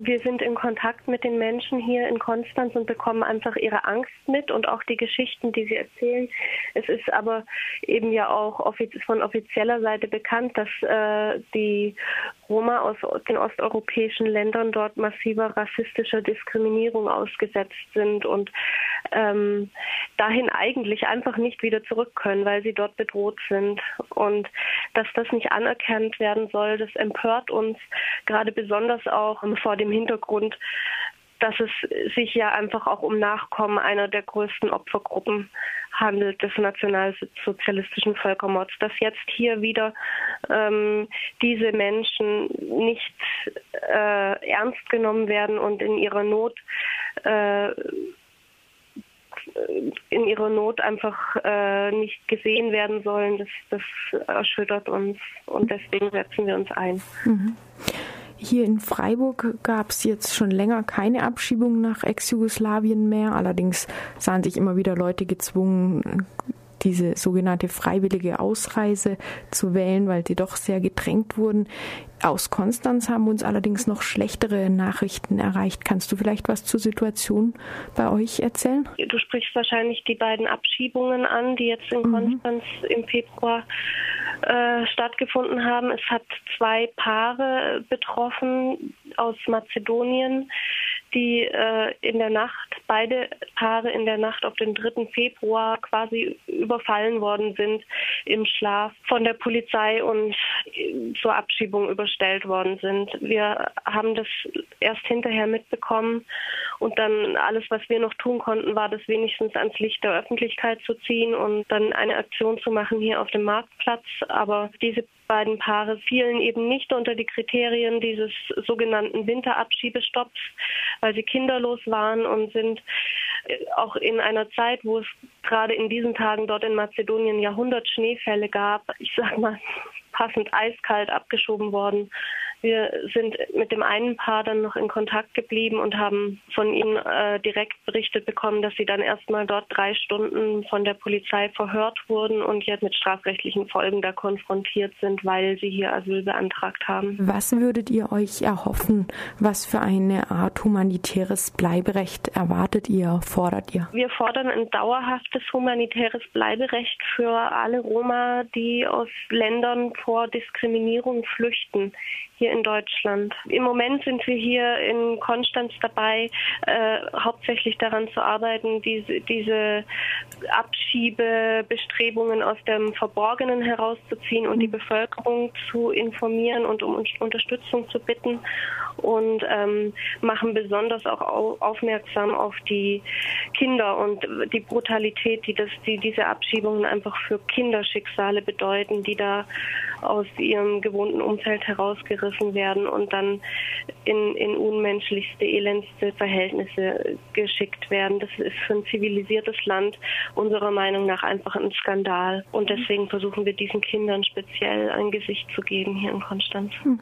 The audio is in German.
Wir sind in Kontakt mit den Menschen hier in Konstanz und bekommen einfach ihre Angst mit und auch die Geschichten, die sie erzählen. Es ist aber eben ja auch von offizieller Seite bekannt, dass äh, die Roma aus den osteuropäischen Ländern dort massiver rassistischer Diskriminierung ausgesetzt sind und ähm, dahin eigentlich einfach nicht wieder zurück können, weil sie dort bedroht sind. Und dass das nicht anerkannt werden soll, das empört uns gerade besonders auch vor dem Hintergrund, dass es sich ja einfach auch um Nachkommen einer der größten Opfergruppen handelt des nationalsozialistischen Völkermords, dass jetzt hier wieder ähm, diese Menschen nicht äh, ernst genommen werden und in ihrer Not äh, in ihrer Not einfach äh, nicht gesehen werden sollen, das, das erschüttert uns und deswegen setzen wir uns ein. Mhm. Hier in Freiburg gab es jetzt schon länger keine Abschiebung nach Ex-Jugoslawien mehr. Allerdings sahen sich immer wieder Leute gezwungen, diese sogenannte freiwillige Ausreise zu wählen, weil sie doch sehr gedrängt wurden. Aus Konstanz haben uns allerdings noch schlechtere Nachrichten erreicht. Kannst du vielleicht was zur Situation bei euch erzählen? Du sprichst wahrscheinlich die beiden Abschiebungen an, die jetzt in mhm. Konstanz im Februar äh, stattgefunden haben. Es hat zwei Paare betroffen aus Mazedonien die äh, in der Nacht, beide Paare in der Nacht auf den 3. Februar quasi überfallen worden sind im Schlaf von der Polizei und zur Abschiebung überstellt worden sind. Wir haben das erst hinterher mitbekommen und dann alles, was wir noch tun konnten, war das wenigstens ans Licht der Öffentlichkeit zu ziehen und dann eine Aktion zu machen hier auf dem Marktplatz. Aber diese beiden Paare fielen eben nicht unter die Kriterien dieses sogenannten Winterabschiebestopps, weil sie kinderlos waren und sind äh, auch in einer Zeit, wo es gerade in diesen Tagen dort in Mazedonien Jahrhundert Schneefälle gab, ich sag mal passend eiskalt abgeschoben worden wir sind mit dem einen Paar dann noch in Kontakt geblieben und haben von ihnen äh, direkt berichtet bekommen, dass sie dann erstmal dort drei Stunden von der Polizei verhört wurden und jetzt mit strafrechtlichen Folgen da konfrontiert sind, weil sie hier Asyl beantragt haben. Was würdet ihr euch erhoffen? Was für eine Art humanitäres Bleiberecht erwartet ihr, fordert ihr? Wir fordern ein dauerhaftes humanitäres Bleiberecht für alle Roma, die aus Ländern vor Diskriminierung flüchten hier in Deutschland. Im Moment sind wir hier in Konstanz dabei, äh, hauptsächlich daran zu arbeiten, diese, diese Abschiebebestrebungen aus dem Verborgenen herauszuziehen und die Bevölkerung zu informieren und um Unterstützung zu bitten und ähm, machen besonders auch aufmerksam auf die Kinder und die Brutalität, die, das, die diese Abschiebungen einfach für Kinderschicksale bedeuten, die da aus ihrem gewohnten Umfeld herausgerissen werden und dann in, in unmenschlichste, elendste Verhältnisse geschickt werden. Das ist für ein zivilisiertes Land unserer Meinung nach einfach ein Skandal. Und deswegen versuchen wir diesen Kindern speziell ein Gesicht zu geben hier in Konstanz. Hm.